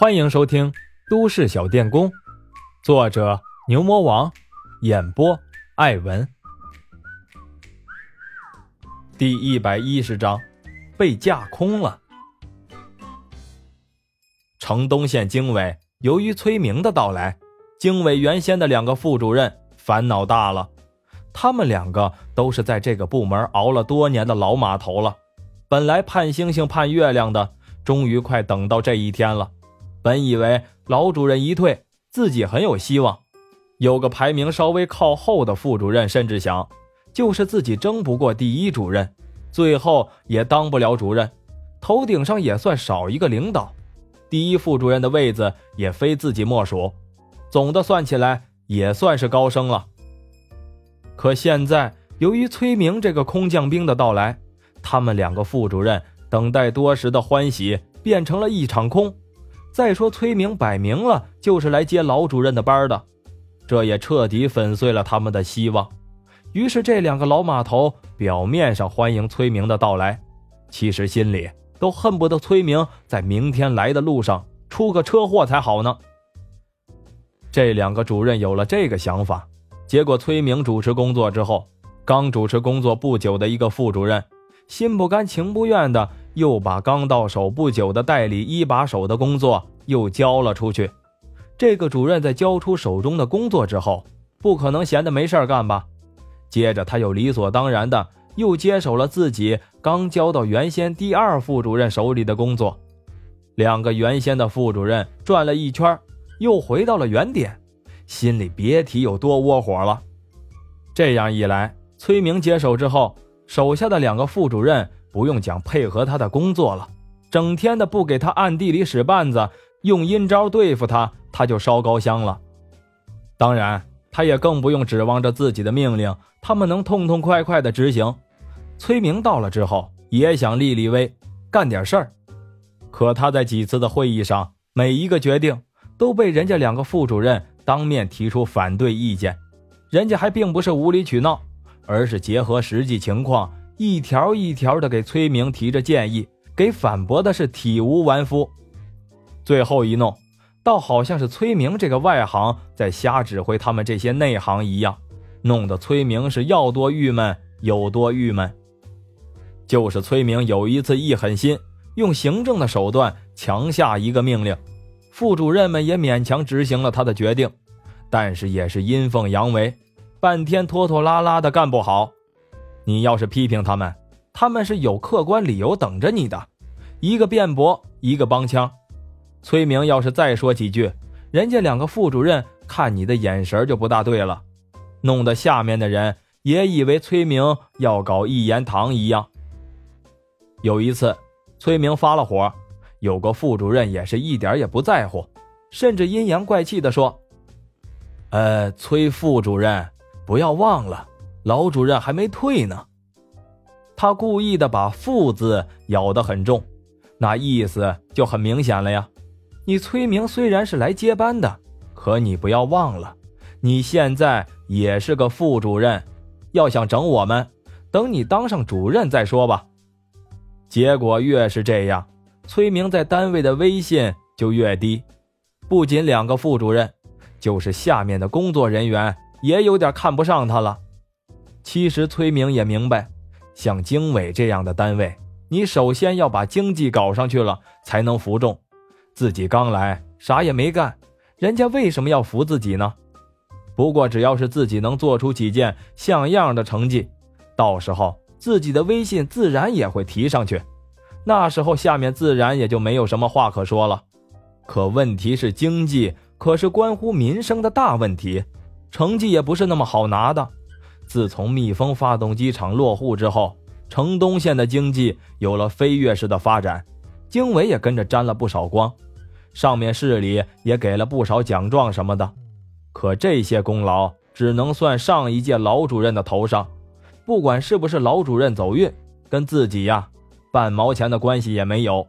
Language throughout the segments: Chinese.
欢迎收听《都市小电工》，作者牛魔王，演播艾文。第一百一十章，被架空了。城东县经委由于崔明的到来，经委原先的两个副主任烦恼大了。他们两个都是在这个部门熬了多年的老码头了，本来盼星星盼月亮的，终于快等到这一天了。本以为老主任一退，自己很有希望，有个排名稍微靠后的副主任，甚至想，就是自己争不过第一主任，最后也当不了主任，头顶上也算少一个领导，第一副主任的位子也非自己莫属，总的算起来也算是高升了。可现在，由于崔明这个空降兵的到来，他们两个副主任等待多时的欢喜变成了一场空。再说，崔明摆明了就是来接老主任的班的，这也彻底粉碎了他们的希望。于是，这两个老码头表面上欢迎崔明的到来，其实心里都恨不得崔明在明天来的路上出个车祸才好呢。这两个主任有了这个想法。结果，崔明主持工作之后，刚主持工作不久的一个副主任，心不甘情不愿的又把刚到手不久的代理一把手的工作又交了出去。这个主任在交出手中的工作之后，不可能闲的没事干吧？接着，他又理所当然的又接手了自己刚交到原先第二副主任手里的工作。两个原先的副主任转了一圈，又回到了原点。心里别提有多窝火了。这样一来，崔明接手之后，手下的两个副主任不用讲配合他的工作了，整天的不给他暗地里使绊子，用阴招对付他，他就烧高香了。当然，他也更不用指望着自己的命令，他们能痛痛快快的执行。崔明到了之后，也想立立威，干点事儿。可他在几次的会议上，每一个决定都被人家两个副主任。当面提出反对意见，人家还并不是无理取闹，而是结合实际情况，一条一条的给崔明提着建议，给反驳的是体无完肤。最后一弄，倒好像是崔明这个外行在瞎指挥他们这些内行一样，弄得崔明是要多郁闷有多郁闷。就是崔明有一次一狠心，用行政的手段强下一个命令。副主任们也勉强执行了他的决定，但是也是阴奉阳违，半天拖拖拉拉的干不好。你要是批评他们，他们是有客观理由等着你的，一个辩驳，一个帮腔。崔明要是再说几句，人家两个副主任看你的眼神就不大对了，弄得下面的人也以为崔明要搞一言堂一样。有一次，崔明发了火。有个副主任也是一点也不在乎，甚至阴阳怪气的说：“呃，崔副主任，不要忘了，老主任还没退呢。”他故意的把“副”字咬得很重，那意思就很明显了呀。你崔明虽然是来接班的，可你不要忘了，你现在也是个副主任，要想整我们，等你当上主任再说吧。结果越是这样。崔明在单位的威信就越低，不仅两个副主任，就是下面的工作人员也有点看不上他了。其实崔明也明白，像经纬这样的单位，你首先要把经济搞上去了，才能服众。自己刚来，啥也没干，人家为什么要服自己呢？不过只要是自己能做出几件像样的成绩，到时候自己的威信自然也会提上去。那时候，下面自然也就没有什么话可说了。可问题是，经济可是关乎民生的大问题，成绩也不是那么好拿的。自从蜜蜂发动机厂落户之后，城东县的经济有了飞跃式的发展，经纬也跟着沾了不少光，上面市里也给了不少奖状什么的。可这些功劳只能算上一届老主任的头上，不管是不是老主任走运，跟自己呀。半毛钱的关系也没有。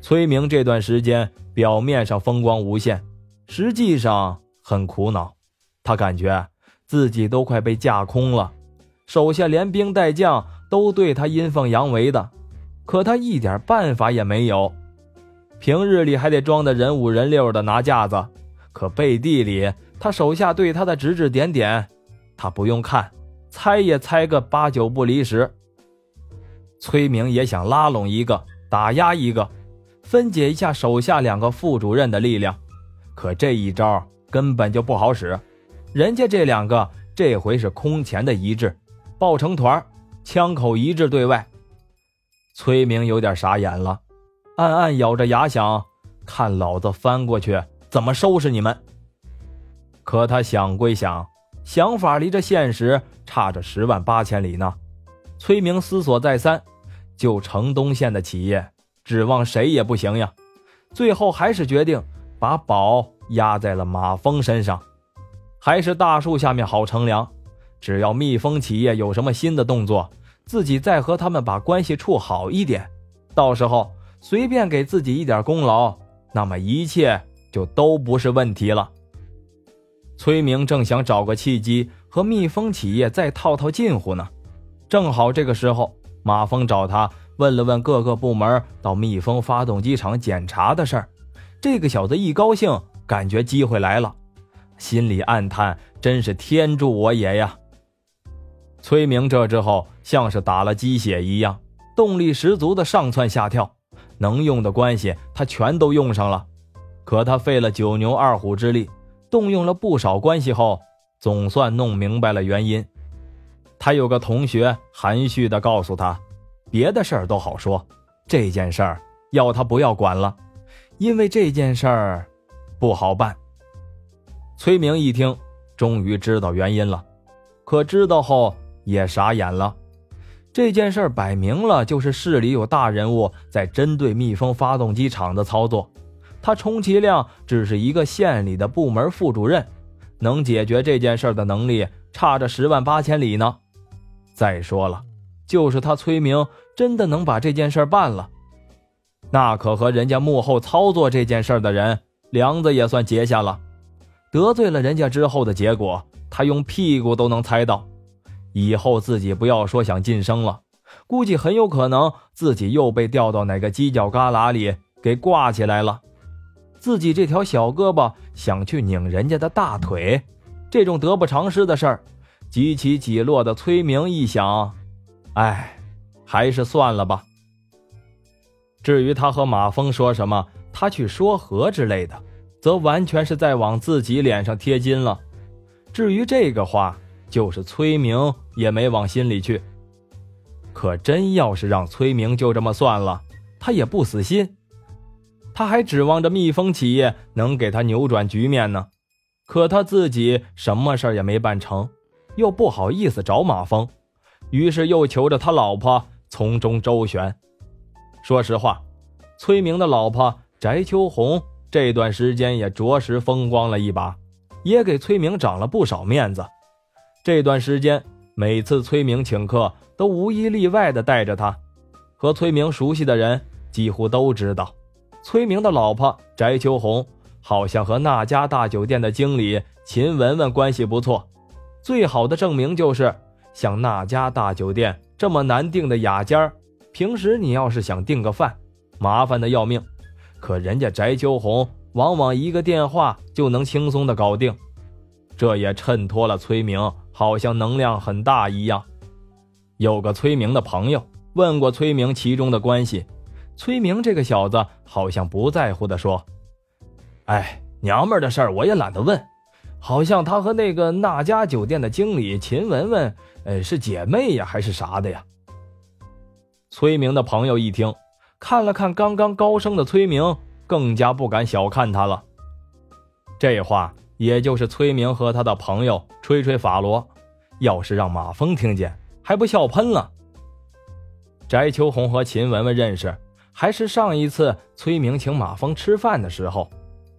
崔明这段时间表面上风光无限，实际上很苦恼。他感觉自己都快被架空了，手下连兵带将都对他阴奉阳违的，可他一点办法也没有。平日里还得装得人五人六的拿架子，可背地里他手下对他的指指点点，他不用看，猜也猜个八九不离十。崔明也想拉拢一个，打压一个，分解一下手下两个副主任的力量，可这一招根本就不好使。人家这两个这回是空前的一致，抱成团，枪口一致对外。崔明有点傻眼了。暗暗咬着牙想：“看老子翻过去怎么收拾你们！”可他想归想，想法离这现实差着十万八千里呢。崔明思索再三，就城东县的企业，指望谁也不行呀。最后还是决定把宝压在了马峰身上。还是大树下面好乘凉，只要蜜蜂企业有什么新的动作，自己再和他们把关系处好一点，到时候。随便给自己一点功劳，那么一切就都不是问题了。崔明正想找个契机和蜜蜂企业再套套近乎呢，正好这个时候，马峰找他问了问各个部门到蜜蜂发动机厂检查的事儿。这个小子一高兴，感觉机会来了，心里暗叹：真是天助我也呀！崔明这之后像是打了鸡血一样，动力十足的上蹿下跳。能用的关系，他全都用上了。可他费了九牛二虎之力，动用了不少关系后，总算弄明白了原因。他有个同学含蓄地告诉他：“别的事儿都好说，这件事儿要他不要管了，因为这件事儿不好办。”崔明一听，终于知道原因了，可知道后也傻眼了。这件事摆明了就是市里有大人物在针对蜜蜂发动机厂的操作，他充其量只是一个县里的部门副主任，能解决这件事的能力差着十万八千里呢。再说了，就是他崔明真的能把这件事办了，那可和人家幕后操作这件事的人梁子也算结下了，得罪了人家之后的结果，他用屁股都能猜到。以后自己不要说想晋升了，估计很有可能自己又被调到哪个犄角旮旯里给挂起来了。自己这条小胳膊想去拧人家的大腿，这种得不偿失的事儿，几起几落的崔明一想，哎，还是算了吧。至于他和马峰说什么，他去说和之类的，则完全是在往自己脸上贴金了。至于这个话，就是崔明也没往心里去，可真要是让崔明就这么算了，他也不死心，他还指望着蜜蜂企业能给他扭转局面呢。可他自己什么事也没办成，又不好意思找马蜂，于是又求着他老婆从中周旋。说实话，崔明的老婆翟秋红这段时间也着实风光了一把，也给崔明长了不少面子。这段时间，每次崔明请客，都无一例外的带着他。和崔明熟悉的人几乎都知道，崔明的老婆翟秋红好像和那家大酒店的经理秦雯雯关系不错。最好的证明就是，像那家大酒店这么难订的雅间平时你要是想订个饭，麻烦的要命。可人家翟秋红往往一个电话就能轻松的搞定，这也衬托了崔明。好像能量很大一样。有个崔明的朋友问过崔明其中的关系，崔明这个小子好像不在乎的说：“哎，娘们的事儿我也懒得问，好像他和那个那家酒店的经理秦雯雯，呃，是姐妹呀，还是啥的呀？”崔明的朋友一听，看了看刚刚高升的崔明，更加不敢小看他了。这话。也就是崔明和他的朋友吹吹法罗，要是让马峰听见，还不笑喷了。翟秋红和秦雯雯认识，还是上一次崔明请马峰吃饭的时候。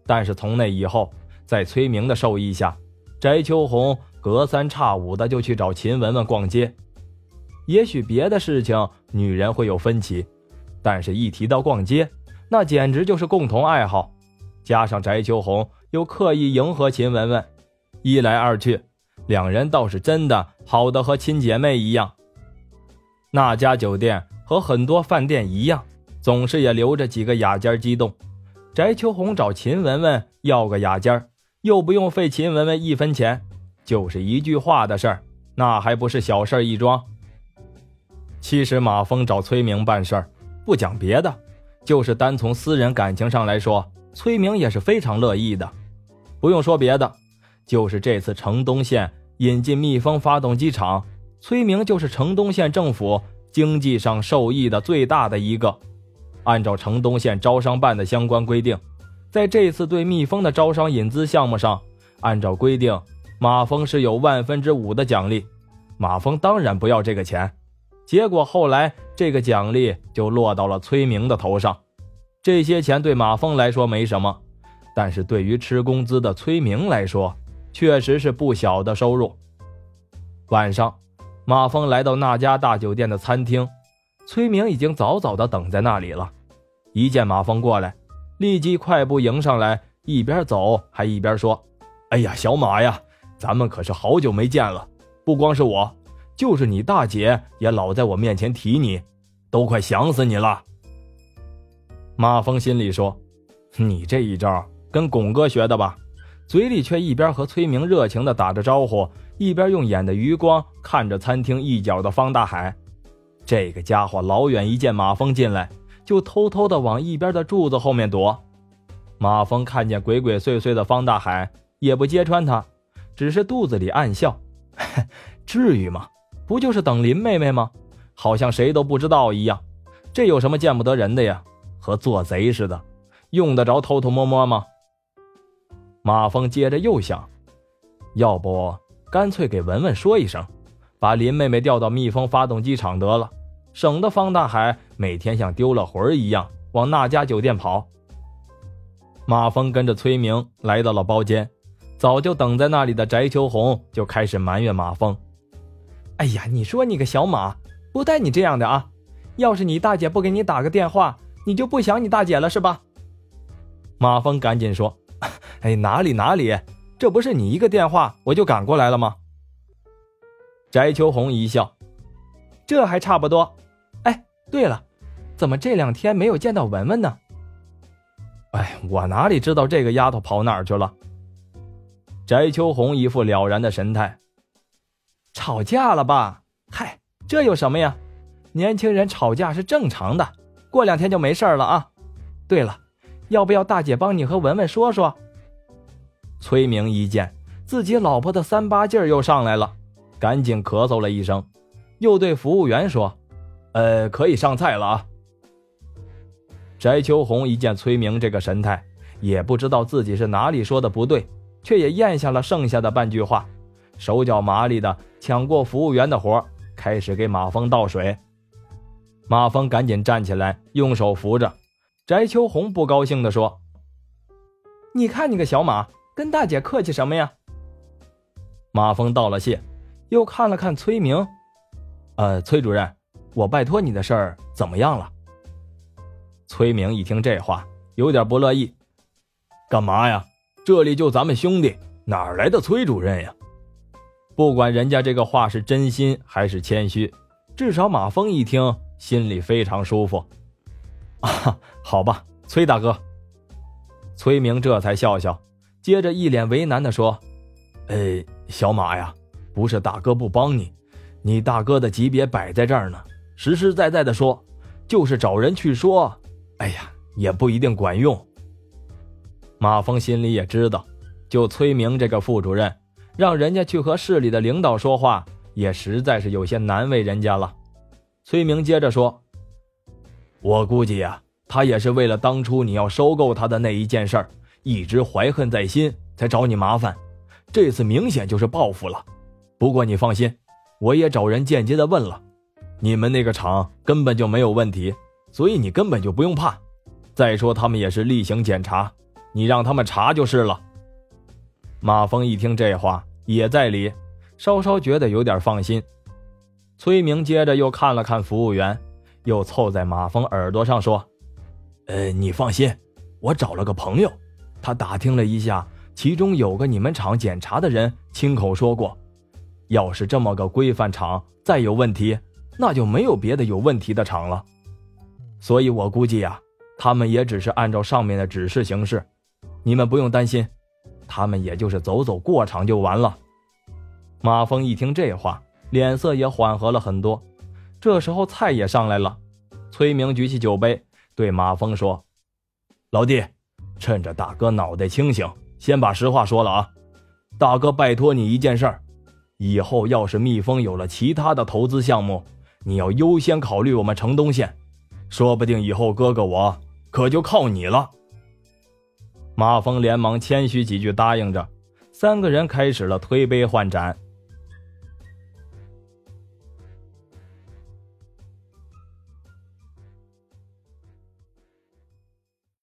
但是从那以后，在崔明的授意下，翟秋红隔三差五的就去找秦雯雯逛街。也许别的事情女人会有分歧，但是一提到逛街，那简直就是共同爱好。加上翟秋红。又刻意迎合秦雯雯，一来二去，两人倒是真的好的和亲姐妹一样。那家酒店和很多饭店一样，总是也留着几个雅间机动，翟秋红找秦雯雯要个雅间又不用费秦雯雯一分钱，就是一句话的事儿，那还不是小事一桩？其实马峰找崔明办事儿，不讲别的，就是单从私人感情上来说，崔明也是非常乐意的。不用说别的，就是这次城东县引进蜜蜂发动机厂，崔明就是城东县政府经济上受益的最大的一个。按照城东县招商办的相关规定，在这次对蜜蜂的招商引资项目上，按照规定，马峰是有万分之五的奖励。马峰当然不要这个钱。结果后来，这个奖励就落到了崔明的头上。这些钱对马峰来说没什么，但是对于吃工资的崔明来说，确实是不小的收入。晚上，马峰来到那家大酒店的餐厅，崔明已经早早的等在那里了。一见马峰过来，立即快步迎上来，一边走还一边说：“哎呀，小马呀，咱们可是好久没见了，不光是我。”就是你大姐也老在我面前提你，都快想死你了。马峰心里说：“你这一招跟巩哥学的吧？”嘴里却一边和崔明热情的打着招呼，一边用眼的余光看着餐厅一角的方大海。这个家伙老远一见马峰进来，就偷偷的往一边的柱子后面躲。马峰看见鬼鬼祟祟的方大海，也不揭穿他，只是肚子里暗笑：“ 至于吗？”不就是等林妹妹吗？好像谁都不知道一样，这有什么见不得人的呀？和做贼似的，用得着偷偷摸摸吗？马峰接着又想，要不干脆给文文说一声，把林妹妹调到蜜蜂发动机厂得了，省得方大海每天像丢了魂一样往那家酒店跑。马峰跟着崔明来到了包间，早就等在那里的翟秋红就开始埋怨马峰。哎呀，你说你个小马，不带你这样的啊！要是你大姐不给你打个电话，你就不想你大姐了是吧？马峰赶紧说：“哎，哪里哪里，这不是你一个电话我就赶过来了吗？”翟秋红一笑：“这还差不多。哎，对了，怎么这两天没有见到文文呢？”哎，我哪里知道这个丫头跑哪儿去了？翟秋红一副了然的神态。吵架了吧？嗨，这有什么呀？年轻人吵架是正常的，过两天就没事了啊。对了，要不要大姐帮你和文文说说？崔明一见自己老婆的三八劲儿又上来了，赶紧咳嗽了一声，又对服务员说：“呃，可以上菜了啊。”翟秋红一见崔明这个神态，也不知道自己是哪里说的不对，却也咽下了剩下的半句话。手脚麻利的抢过服务员的活，开始给马峰倒水。马峰赶紧站起来，用手扶着。翟秋红不高兴地说：“你看你个小马，跟大姐客气什么呀？”马峰道了谢，又看了看崔明：“呃，崔主任，我拜托你的事儿怎么样了？”崔明一听这话，有点不乐意：“干嘛呀？这里就咱们兄弟，哪来的崔主任呀？”不管人家这个话是真心还是谦虚，至少马峰一听心里非常舒服。啊，好吧，崔大哥。崔明这才笑笑，接着一脸为难的说：“呃，小马呀，不是大哥不帮你，你大哥的级别摆在这儿呢。实实在在的说，就是找人去说，哎呀，也不一定管用。”马峰心里也知道，就崔明这个副主任。让人家去和市里的领导说话，也实在是有些难为人家了。崔明接着说：“我估计呀，他也是为了当初你要收购他的那一件事儿，一直怀恨在心，才找你麻烦。这次明显就是报复了。不过你放心，我也找人间接的问了，你们那个厂根本就没有问题，所以你根本就不用怕。再说他们也是例行检查，你让他们查就是了。”马峰一听这话，也在理，稍稍觉得有点放心。崔明接着又看了看服务员，又凑在马峰耳朵上说：“呃，你放心，我找了个朋友，他打听了一下，其中有个你们厂检查的人亲口说过，要是这么个规范厂再有问题，那就没有别的有问题的厂了。所以我估计呀，他们也只是按照上面的指示行事，你们不用担心，他们也就是走走过场就完了。马峰一听这话，脸色也缓和了很多。这时候菜也上来了，崔明举起酒杯对马峰说：“老弟，趁着大哥脑袋清醒，先把实话说了啊！大哥拜托你一件事儿，以后要是蜜蜂有了其他的投资项目，你要优先考虑我们城东县，说不定以后哥哥我可就靠你了。”马峰连忙谦虚几句，答应着。三个人开始了推杯换盏。